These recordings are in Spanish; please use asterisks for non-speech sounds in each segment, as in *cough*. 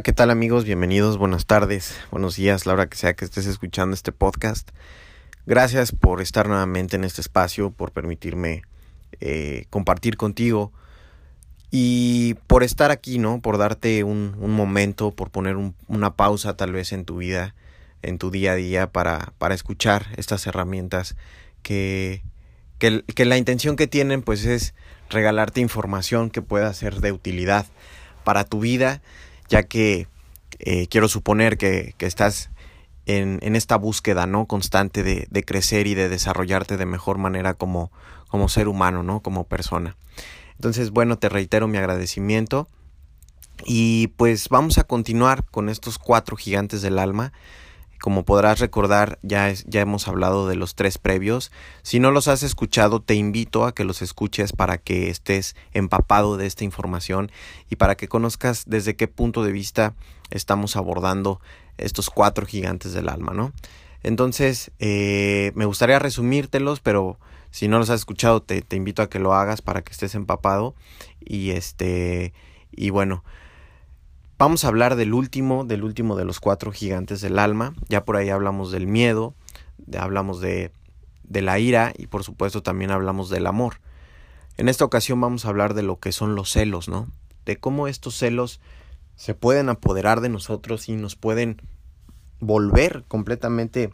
Hola, ¿qué tal amigos? Bienvenidos, buenas tardes, buenos días, la hora que sea que estés escuchando este podcast. Gracias por estar nuevamente en este espacio, por permitirme eh, compartir contigo y por estar aquí, ¿no? Por darte un, momento, por poner una pausa tal vez en tu vida, en tu día a día para, para escuchar estas herramientas que, que, que la intención que tienen pues es regalarte información que pueda ser de utilidad para tu vida ya que eh, quiero suponer que, estás en, esta búsqueda no constante de, de, crecer y de desarrollarte de mejor manera como, como ser humano, ¿no? como persona. Entonces, bueno, te reitero mi agradecimiento. Y pues vamos a continuar con estos cuatro gigantes del alma. Como podrás recordar, ya, ya hemos hablado de los tres previos. Si no los has escuchado, te invito a que los escuches para que estés empapado de esta información y para que conozcas desde qué punto de vista estamos abordando estos cuatro gigantes del alma, ¿no? Entonces, eh, me gustaría resumírtelos, pero si no los has escuchado, te, te invito a que lo hagas para que estés empapado. Y este, y bueno, Vamos a hablar del último, del último de los cuatro gigantes del alma. Ya por ahí hablamos del miedo, hablamos de, de la ira y por supuesto también hablamos del amor. En esta ocasión vamos a hablar de lo que son los celos, ¿no? De cómo estos celos se pueden apoderar de nosotros y nos pueden volver completamente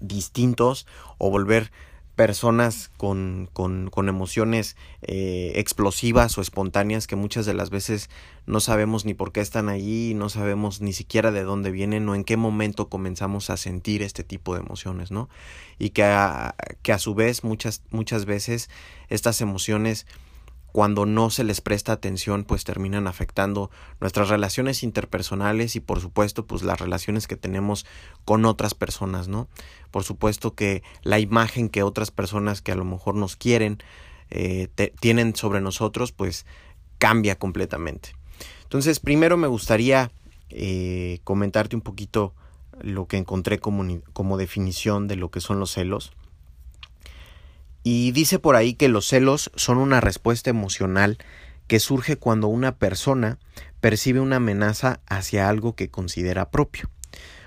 distintos o volver personas con, con, con emociones eh, explosivas o espontáneas que muchas de las veces no sabemos ni por qué están allí, no sabemos ni siquiera de dónde vienen o en qué momento comenzamos a sentir este tipo de emociones, ¿no? Y que a, que a su vez muchas, muchas veces estas emociones cuando no se les presta atención, pues terminan afectando nuestras relaciones interpersonales y por supuesto, pues las relaciones que tenemos con otras personas, ¿no? Por supuesto que la imagen que otras personas que a lo mejor nos quieren eh, tienen sobre nosotros, pues cambia completamente. Entonces, primero me gustaría eh, comentarte un poquito lo que encontré como, como definición de lo que son los celos. Y dice por ahí que los celos son una respuesta emocional que surge cuando una persona percibe una amenaza hacia algo que considera propio.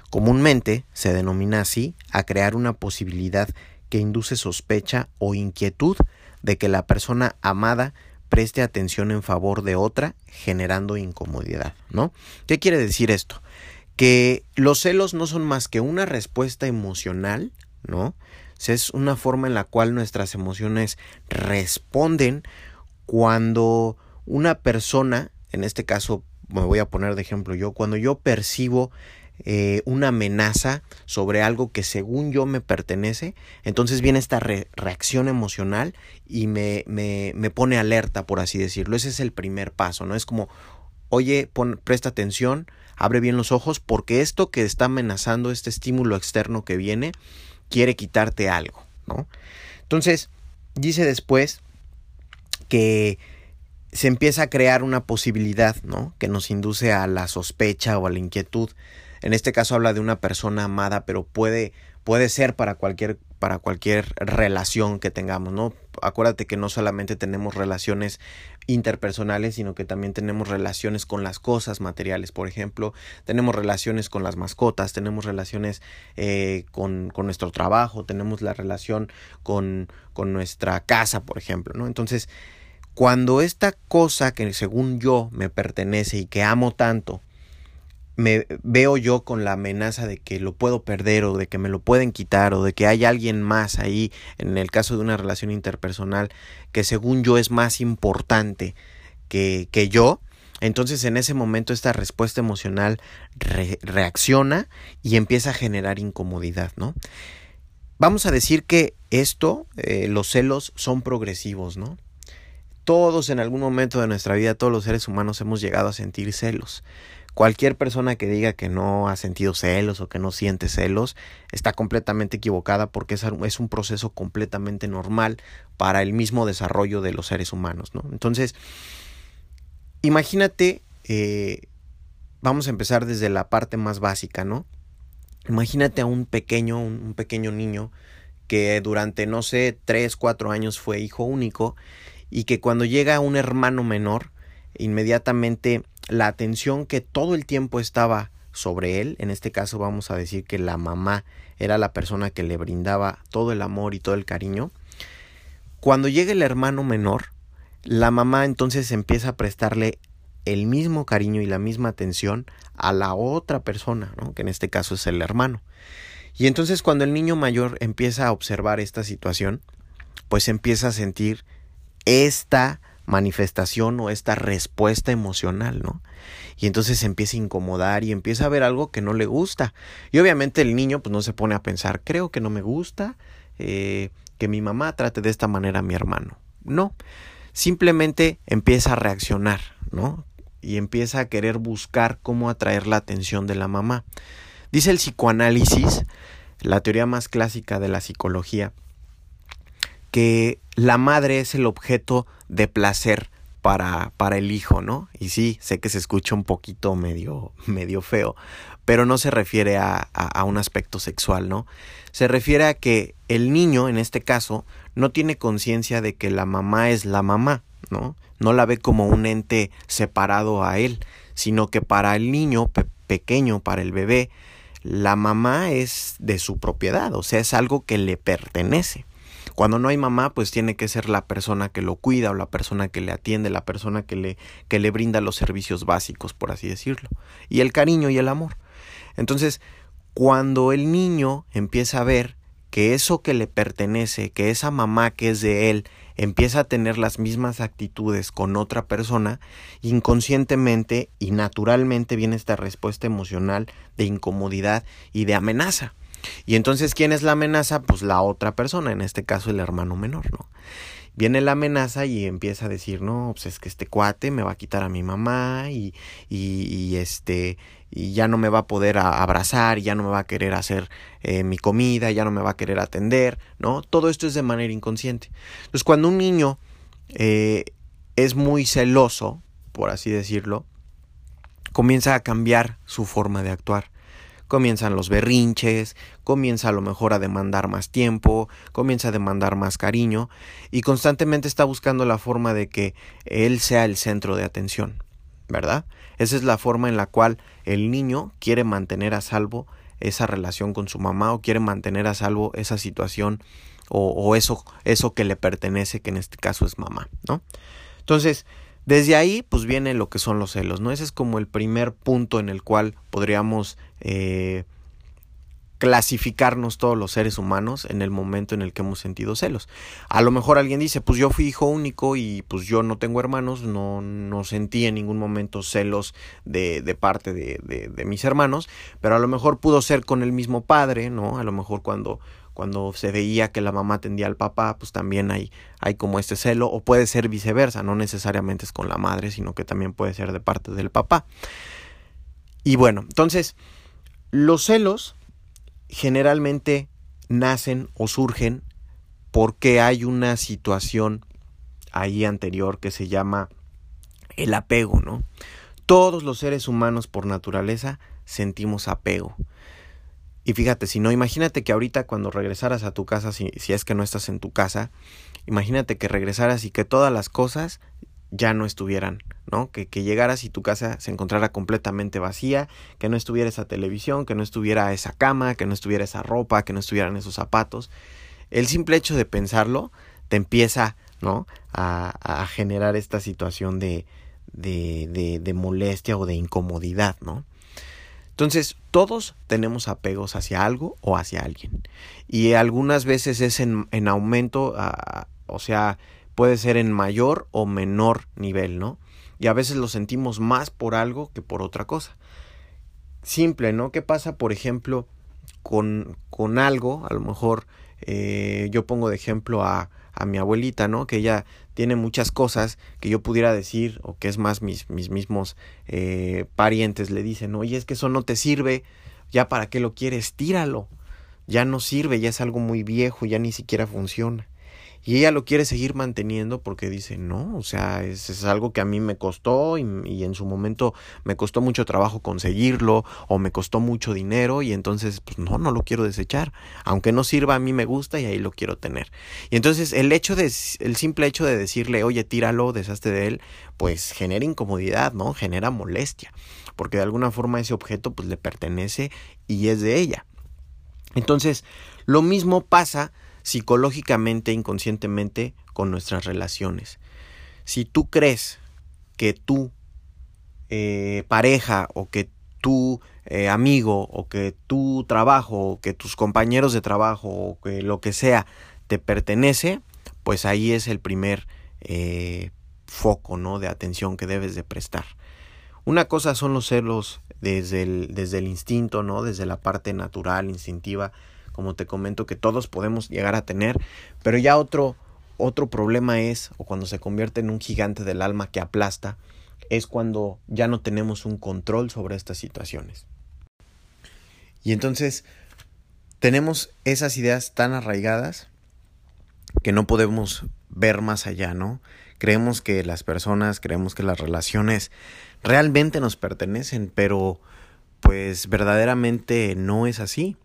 Comúnmente se denomina así a crear una posibilidad que induce sospecha o inquietud de que la persona amada preste atención en favor de otra, generando incomodidad, ¿no? ¿Qué quiere decir esto? Que los celos no son más que una respuesta emocional, ¿no? Es una forma en la cual nuestras emociones responden cuando una persona, en este caso me voy a poner de ejemplo yo, cuando yo percibo eh, una amenaza sobre algo que según yo me pertenece, entonces viene esta reacción emocional y me, me, me, pone alerta, por así decirlo. Ese es el primer paso, ¿no? Es como, oye, pon, presta atención, abre bien los ojos, porque esto que está amenazando, este estímulo externo que viene, quiere quitarte algo, ¿no? Entonces, dice después que se empieza a crear una posibilidad, ¿no? Que nos induce a la sospecha o a la inquietud. En este caso habla de una persona amada, pero puede, puede ser para cualquier, para cualquier relación que tengamos, ¿no? Acuérdate que no solamente tenemos relaciones interpersonales, sino que también tenemos relaciones con las cosas materiales, por ejemplo, tenemos relaciones con las mascotas, tenemos relaciones eh, con, con, nuestro trabajo, tenemos la relación con, con nuestra casa, por ejemplo, ¿no? Entonces, cuando esta cosa que según yo me pertenece y que amo tanto, me veo yo con la amenaza de que lo puedo perder o de que me lo pueden quitar o de que hay alguien más ahí en el caso de una relación interpersonal que según yo es más importante que, que yo, entonces en ese momento esta respuesta emocional reacciona y empieza a generar incomodidad, ¿no? Vamos a decir que esto, eh, los celos son progresivos, ¿no? Todos en algún momento de nuestra vida, todos los seres humanos hemos llegado a sentir celos. Cualquier persona que diga que no ha sentido celos o que no siente celos está completamente equivocada porque es un proceso completamente normal para el mismo desarrollo de los seres humanos. ¿no? Entonces, imagínate, eh, vamos a empezar desde la parte más básica, ¿no? Imagínate a un pequeño, un, pequeño niño que durante, no sé, 3, 4 años fue hijo único y que cuando llega un hermano menor, inmediatamente la atención que todo el tiempo estaba sobre él, en este caso vamos a decir que la mamá era la persona que le brindaba todo el amor y todo el cariño, cuando llega el hermano menor, la mamá entonces empieza a prestarle el mismo cariño y la misma atención a la otra persona, ¿no? que en este caso es el hermano. Y entonces cuando el niño mayor empieza a observar esta situación, pues empieza a sentir esta manifestación o esta respuesta emocional, ¿no? Y entonces se empieza a incomodar y empieza a ver algo que no le gusta. Y obviamente el niño pues no se pone a pensar, creo que no me gusta eh, que mi mamá trate de esta manera a mi hermano. No, simplemente empieza a reaccionar, ¿no? Y empieza a querer buscar cómo atraer la atención de la mamá. Dice el psicoanálisis, la teoría más clásica de la psicología, que la madre es el objeto de placer para, para el hijo, ¿no? Y sí, sé que se escucha un poquito medio, *laughs* medio feo, pero no se refiere a, a, un aspecto sexual, ¿no? Se refiere a que el niño, en este caso, no tiene conciencia de que la mamá es la mamá, ¿no? No la ve como un ente separado a él, sino que para el niño pequeño, para el bebé, la mamá es de su propiedad, o sea, es algo que le pertenece. Cuando no hay mamá, pues tiene que ser la persona que lo cuida o la persona que le atiende, la persona que le, que le brinda los servicios básicos, por así decirlo. Y el cariño y el amor. Entonces, cuando el niño empieza a ver que eso que le pertenece, que esa mamá que es de él, empieza a tener las mismas actitudes con otra persona, inconscientemente y naturalmente viene esta respuesta emocional de incomodidad y de amenaza. Y entonces, ¿quién es la amenaza? Pues la otra persona, en este caso el hermano menor, ¿no? Viene la amenaza y empieza a decir, no, pues es que este cuate me va a quitar a mi mamá y, y, este, y ya no me va a poder abrazar, ya no me va a querer hacer eh, mi comida, ya no me va a querer atender, ¿no? Todo esto es de manera inconsciente. Entonces, cuando un niño eh, es muy celoso, por así decirlo, comienza a cambiar su forma de actuar comienzan los berrinches, comienza a lo mejor a demandar más tiempo, comienza a demandar más cariño y constantemente está buscando la forma de que él sea el centro de atención, ¿verdad? Esa es la forma en la cual el niño quiere mantener a salvo esa relación con su mamá o quiere mantener a salvo esa situación o, o eso, eso que le pertenece, que en este caso es mamá, ¿no? Entonces, desde ahí, pues viene lo que son los celos, ¿no? Ese es como el primer punto en el cual podríamos eh, clasificarnos todos los seres humanos en el momento en el que hemos sentido celos. A lo mejor alguien dice, pues yo fui hijo único y pues yo no tengo hermanos, no, no sentí en ningún momento celos de, de parte de, de, de mis hermanos, pero a lo mejor pudo ser con el mismo padre, ¿no? A lo mejor cuando cuando se veía que la mamá atendía al papá, pues también hay, hay como este celo, o puede ser viceversa, no necesariamente es con la madre, sino que también puede ser de parte del papá. Y bueno, entonces, los celos generalmente nacen o surgen porque hay una situación ahí anterior que se llama el apego, ¿no? Todos los seres humanos por naturaleza sentimos apego. Y fíjate, si no, imagínate que ahorita cuando regresaras a tu casa, si, si, es que no estás en tu casa, imagínate que regresaras y que todas las cosas ya no estuvieran, ¿no? Que, que llegaras y tu casa se encontrara completamente vacía, que no estuviera esa televisión, que no estuviera esa cama, que no estuviera esa ropa, que no estuvieran esos zapatos. El simple hecho de pensarlo te empieza, ¿no? A, a generar esta situación de, de, de, de molestia o de incomodidad, ¿no? Entonces, todos tenemos apegos hacia algo o hacia alguien. Y algunas veces es en, en aumento, o sea, puede ser en mayor o menor nivel, ¿no? Y a veces lo sentimos más por algo que por otra cosa. Simple, ¿no? ¿Qué pasa, por ejemplo, con, con algo? A lo mejor eh, yo pongo de ejemplo a, a mi abuelita, ¿no? Que ella tiene muchas cosas que yo pudiera decir, o que es más mis, mis mismos eh, parientes le dicen, oye, es que eso no te sirve, ya para qué lo quieres, tíralo, ya no sirve, ya es algo muy viejo, ya ni siquiera funciona. Y ella lo quiere seguir manteniendo porque dice, no, o sea, es, es algo que a mí me costó y, y, en su momento me costó mucho trabajo conseguirlo o me costó mucho dinero y entonces, pues no, no lo quiero desechar. Aunque no sirva, a mí me gusta y ahí lo quiero tener. Y entonces el hecho de, el simple hecho de decirle, oye, tíralo, deshazte de él, pues genera incomodidad, ¿no? Genera molestia. Porque de alguna forma ese objeto pues le pertenece y es de ella. Entonces, lo mismo pasa psicológicamente, inconscientemente, con nuestras relaciones. Si tú crees que tu eh, pareja o que tu eh, amigo o que tu trabajo o que tus compañeros de trabajo o que lo que sea te pertenece, pues ahí es el primer eh, foco ¿no? de atención que debes de prestar. Una cosa son los celos desde el, desde el instinto, ¿no? desde la parte natural, instintiva, como te comento, que todos podemos llegar a tener, pero ya otro, otro problema es, o cuando se convierte en un gigante del alma que aplasta, es cuando ya no tenemos un control sobre estas situaciones. Y entonces tenemos esas ideas tan arraigadas que no podemos ver más allá, ¿no? Creemos que las personas, creemos que las relaciones realmente nos pertenecen, pero pues verdaderamente no es así.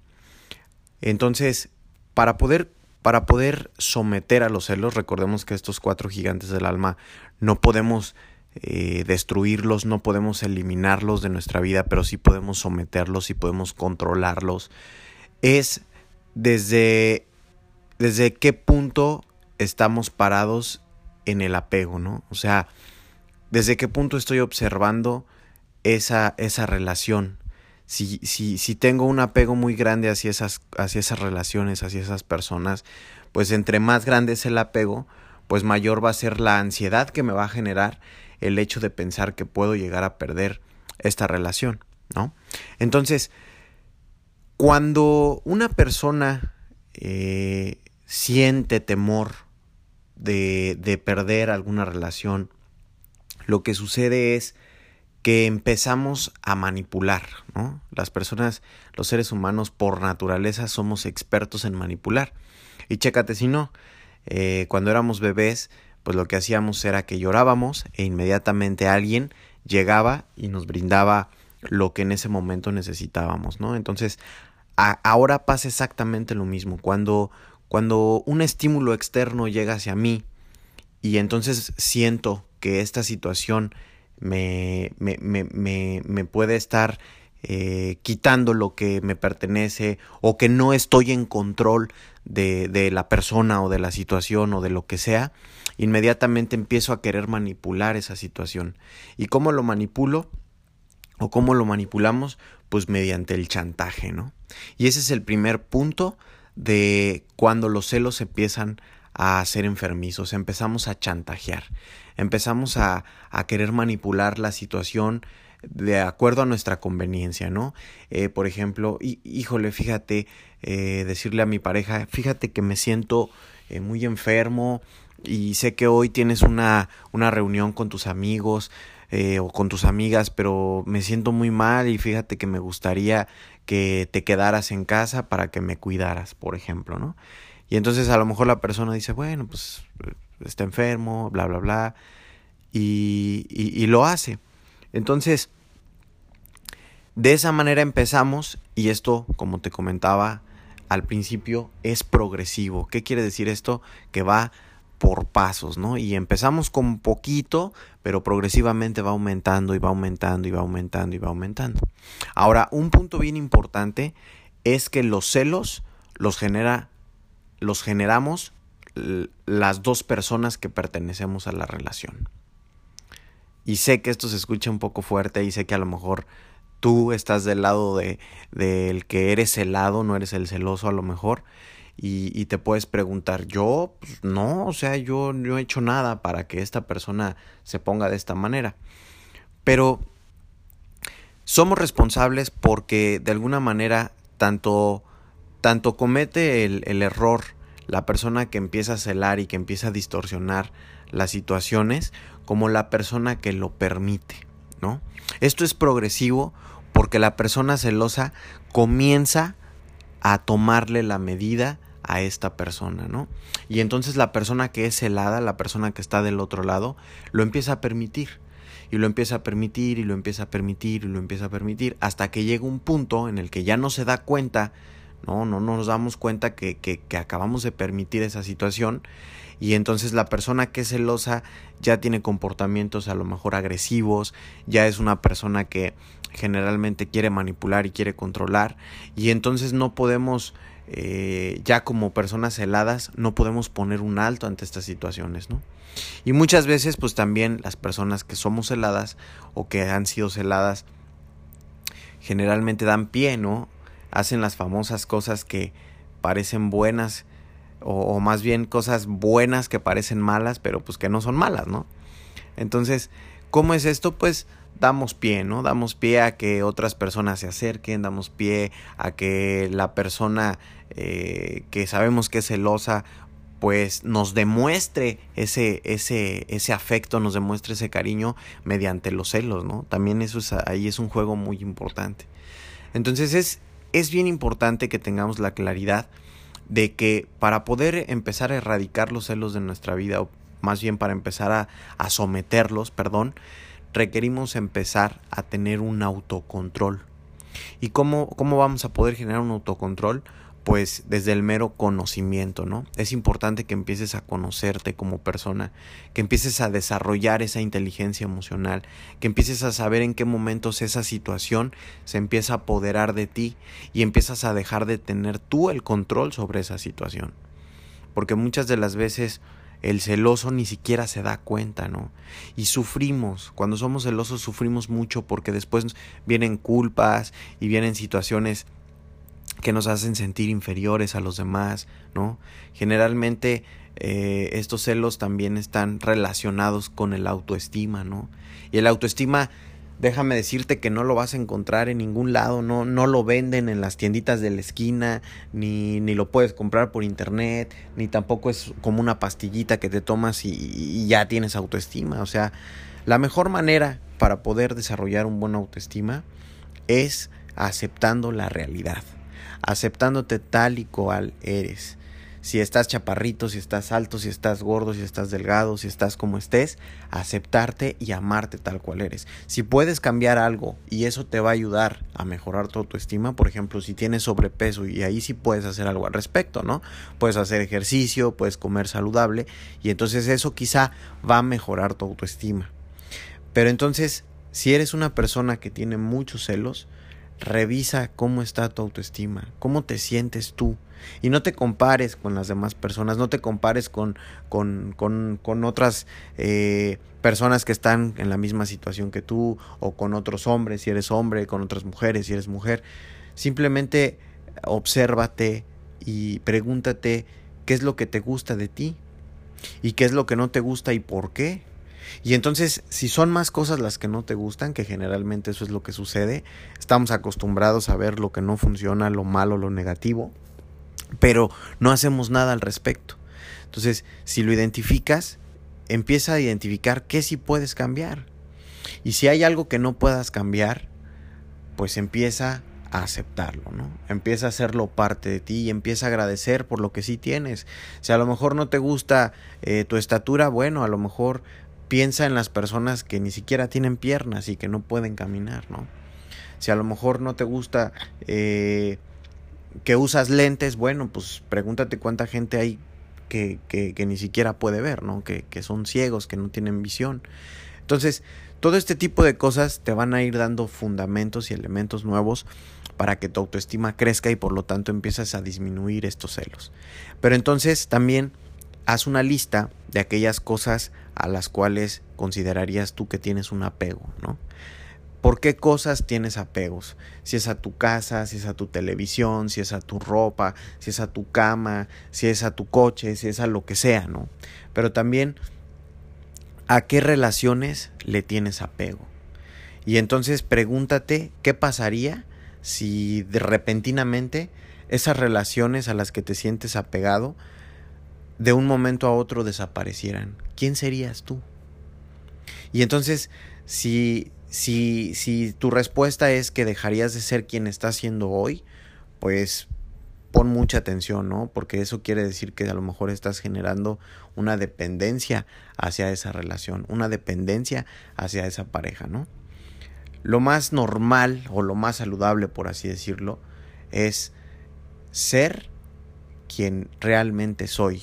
Entonces, para poder, para poder someter a los celos, recordemos que estos cuatro gigantes del alma no podemos eh, destruirlos, no podemos eliminarlos de nuestra vida, pero sí podemos someterlos y podemos controlarlos. Es desde, desde qué punto estamos parados en el apego, ¿no? O sea, desde qué punto estoy observando esa, esa relación, si, si, si tengo un apego muy grande hacia esas, hacia esas relaciones, hacia esas personas, pues entre más grande es el apego, pues mayor va a ser la ansiedad que me va a generar el hecho de pensar que puedo llegar a perder esta relación, ¿no? Entonces, cuando una persona eh, siente temor de, de perder alguna relación, lo que sucede es que empezamos a manipular, ¿no? Las personas, los seres humanos por naturaleza somos expertos en manipular. Y chécate si no, eh, cuando éramos bebés, pues lo que hacíamos era que llorábamos e inmediatamente alguien llegaba y nos brindaba lo que en ese momento necesitábamos, ¿no? Entonces, ahora pasa exactamente lo mismo. Cuando, cuando un estímulo externo llega hacia mí y entonces siento que esta situación me, me, me, me puede estar eh, quitando lo que me pertenece o que no estoy en control de, de, la persona o de la situación o de lo que sea, inmediatamente empiezo a querer manipular esa situación. ¿Y cómo lo manipulo? ¿O cómo lo manipulamos? Pues mediante el chantaje, ¿no? Y ese es el primer punto de cuando los celos empiezan a ser enfermizos, empezamos a chantajear empezamos a, a querer manipular la situación de acuerdo a nuestra conveniencia, ¿no? Eh, por ejemplo, híjole, fíjate, eh, decirle a mi pareja, fíjate que me siento eh, muy enfermo y sé que hoy tienes una, una reunión con tus amigos o con tus amigas, pero me siento muy mal y fíjate que me gustaría que te quedaras en casa para que me cuidaras, por ejemplo, ¿no? Y entonces a lo mejor la persona dice, bueno, pues está enfermo, bla, bla, bla, y, lo hace. Entonces, de esa manera empezamos y esto, como te comentaba al principio, es progresivo. ¿Qué quiere decir esto? Que va por pasos, ¿no? Y empezamos con poquito, pero progresivamente va aumentando y va aumentando y va aumentando y va aumentando. Ahora, un punto bien importante es que los celos los genera los generamos las dos personas que pertenecemos a la relación. Y sé que esto se escucha un poco fuerte y sé que a lo mejor tú estás del lado de del que eres celado, no eres el celoso a lo mejor. Y, te puedes preguntar, yo, pues, no, o sea, yo no he hecho nada para que esta persona se ponga de esta manera. Pero somos responsables porque de alguna manera tanto, tanto comete el, error la persona que empieza a celar y que empieza a distorsionar las situaciones como la persona que lo permite, ¿no? Esto es progresivo porque la persona celosa comienza a tomarle la medida a esta persona, ¿no? Y entonces la persona que es celada, la persona que está del otro lado, lo empieza a permitir. Y lo empieza a permitir y lo empieza a permitir y lo empieza a permitir hasta que llega un punto en el que ya no se da cuenta, no, no nos damos cuenta que, que, que acabamos de permitir esa situación y entonces la persona que es celosa ya tiene comportamientos a lo mejor agresivos, ya es una persona que generalmente quiere manipular y quiere controlar y entonces no podemos eh, ya como personas heladas no podemos poner un alto ante estas situaciones, ¿no? Y muchas veces pues también las personas que somos heladas o que han sido celadas generalmente dan pie, ¿no? Hacen las famosas cosas que parecen buenas o, más bien cosas buenas que parecen malas, pero pues que no son malas, ¿no? Entonces, ¿cómo es esto? Pues damos pie, ¿no? Damos pie a que otras personas se acerquen, damos pie a que la persona eh, que sabemos que es celosa pues nos demuestre ese, ese, ese afecto, nos demuestre ese cariño mediante los celos, ¿no? También eso es, ahí es un juego muy importante. Entonces es, es bien importante que tengamos la claridad de que para poder empezar a erradicar los celos de nuestra vida, o más bien para empezar a, a someterlos, perdón, requerimos empezar a tener un autocontrol. ¿Y cómo, cómo vamos a poder generar un autocontrol? Pues desde el mero conocimiento, ¿no? Es importante que empieces a conocerte como persona, que empieces a desarrollar esa inteligencia emocional, que empieces a saber en qué momentos esa situación se empieza a apoderar de ti y empiezas a dejar de tener tú el control sobre esa situación. Porque muchas de las veces el celoso ni siquiera se da cuenta, ¿no? Y sufrimos, cuando somos celosos sufrimos mucho porque después vienen culpas y vienen situaciones que nos hacen sentir inferiores a los demás, ¿no? Generalmente eh, estos celos también están relacionados con el autoestima, ¿no? Y el autoestima déjame decirte que no lo vas a encontrar en ningún lado, no, no lo venden en las tienditas de la esquina, ni, ni lo puedes comprar por internet, ni tampoco es como una pastillita que te tomas y, y ya tienes autoestima. O sea, la mejor manera para poder desarrollar un buen autoestima es aceptando la realidad, aceptándote tal y cual eres si estás chaparrito, si estás alto, si estás gordo, si estás delgado, si estás como estés, aceptarte y amarte tal cual eres. Si puedes cambiar algo y eso te va a ayudar a mejorar tu autoestima, por ejemplo, si tienes sobrepeso y ahí sí puedes hacer algo al respecto, ¿no? Puedes hacer ejercicio, puedes comer saludable y entonces eso quizá va a mejorar tu autoestima. Pero entonces, si eres una persona que tiene muchos celos, revisa cómo está tu autoestima, cómo te sientes tú. Y no te compares con las demás personas, no te compares con, con, con, con otras eh, personas que están en la misma situación que tú, o con otros hombres, si eres hombre, con otras mujeres, si eres mujer. Simplemente obsérvate y pregúntate qué es lo que te gusta de ti y qué es lo que no te gusta y por qué. Y entonces, si son más cosas las que no te gustan, que generalmente eso es lo que sucede, estamos acostumbrados a ver lo que no funciona, lo malo, lo negativo, pero no hacemos nada al respecto. Entonces, si lo identificas, empieza a identificar qué sí puedes cambiar. Y si hay algo que no puedas cambiar, pues empieza a aceptarlo, ¿no? Empieza a hacerlo parte de ti y empieza a agradecer por lo que sí tienes. Si a lo mejor no te gusta eh, tu estatura, bueno, a lo mejor piensa en las personas que ni siquiera tienen piernas y que no pueden caminar, ¿no? Si a lo mejor no te gusta eh, que usas lentes, bueno, pues pregúntate cuánta gente hay que, que, ni siquiera puede ver, ¿no? Que, que son ciegos, que no tienen visión. Entonces, todo este tipo de cosas te van a ir dando fundamentos y elementos nuevos para que tu autoestima crezca y por lo tanto empiezas a disminuir estos celos. Pero entonces también haz una lista de aquellas cosas a las cuales considerarías tú que tienes un apego, ¿no? ¿Por qué cosas tienes apegos? Si es a tu casa, si es a tu televisión, si es a tu ropa, si es a tu cama, si es a tu coche, si es a lo que sea, ¿no? Pero también a qué relaciones le tienes apego. Y entonces pregúntate qué pasaría si de repentinamente esas relaciones a las que te sientes apegado de un momento a otro desaparecieran, ¿quién serías tú? Y entonces, si, si, si tu respuesta es que dejarías de ser quien estás siendo hoy, pues pon mucha atención, ¿no? Porque eso quiere decir que a lo mejor estás generando una dependencia hacia esa relación, una dependencia hacia esa pareja, ¿no? Lo más normal o lo más saludable, por así decirlo, es ser quien realmente soy,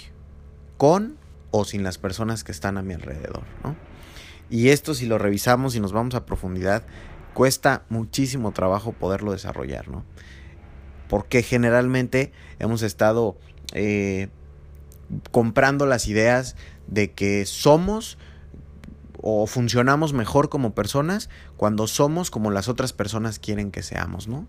con o sin las personas que están a mi alrededor, ¿no? Y esto si lo revisamos y nos vamos a profundidad, cuesta muchísimo trabajo poderlo desarrollar, ¿no? Porque generalmente hemos estado eh, comprando las ideas de que somos o funcionamos mejor como personas cuando somos como las otras personas quieren que seamos, ¿no?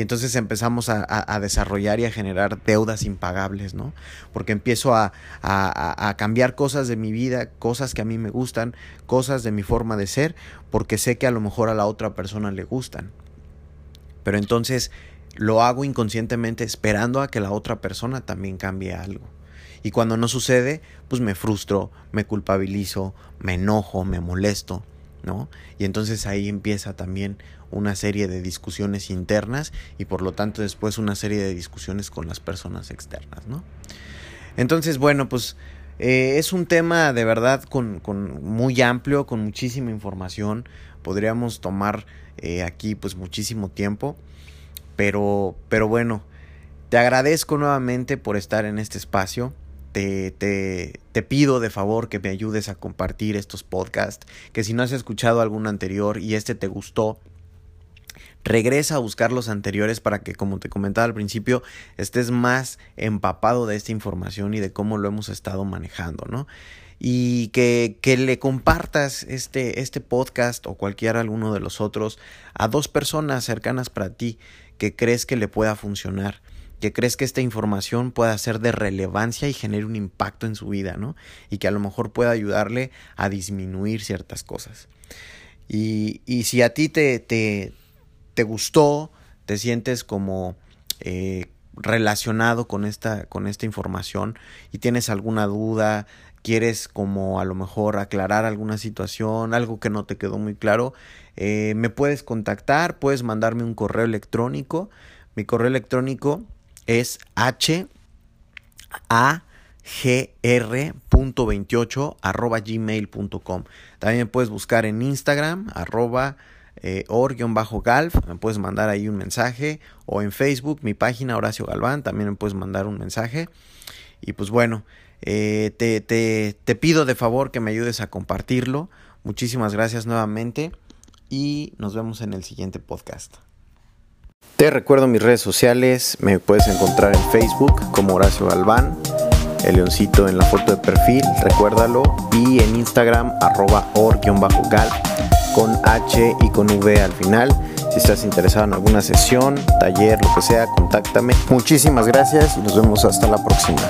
Y entonces empezamos a, desarrollar y a generar deudas impagables, ¿no? Porque empiezo a, a, cambiar cosas de mi vida, cosas que a mí me gustan, cosas de mi forma de ser, porque sé que a lo mejor a la otra persona le gustan. Pero entonces lo hago inconscientemente esperando a que la otra persona también cambie algo. Y cuando no sucede, pues me frustro, me culpabilizo, me enojo, me molesto, ¿no? Y entonces ahí empieza también una serie de discusiones internas y por lo tanto después una serie de discusiones con las personas externas, ¿no? Entonces, bueno, pues eh, es un tema de verdad con, muy amplio, con muchísima información. Podríamos tomar eh, aquí pues muchísimo tiempo. Pero, pero bueno, te agradezco nuevamente por estar en este espacio. Te, te, te, pido de favor que me ayudes a compartir estos podcasts, que si no has escuchado algún anterior y este te gustó, regresa a buscar los anteriores para que, como te comentaba al principio, estés más empapado de esta información y de cómo lo hemos estado manejando, ¿no? Y que, que le compartas este, este podcast o cualquier alguno de los otros a dos personas cercanas para ti que crees que le pueda funcionar que crees que esta información pueda ser de relevancia y genere un impacto en su vida, ¿no? Y que a lo mejor pueda ayudarle a disminuir ciertas cosas. Y, y si a ti te, te, te gustó, te sientes como eh, relacionado con esta, con esta información y tienes alguna duda, quieres como a lo mejor aclarar alguna situación, algo que no te quedó muy claro, eh, me puedes contactar, puedes mandarme un correo electrónico. Mi correo electrónico es h a gr.28 arroba gmail.com. También puedes buscar en Instagram arroba eh, or-galf, me puedes mandar ahí un mensaje, o en Facebook, mi página Horacio Galván, también me puedes mandar un mensaje. Y pues bueno, eh, te, te, te pido de favor que me ayudes a compartirlo. Muchísimas gracias nuevamente y nos vemos en el siguiente podcast. Te recuerdo mis redes sociales, me puedes encontrar en Facebook como Horacio Galván, el leoncito en la foto de perfil, recuérdalo, y en Instagram arroba or-galf con H y con V al final. Si estás interesado en alguna sesión, taller, lo que sea, contáctame. Muchísimas gracias y nos vemos hasta la próxima.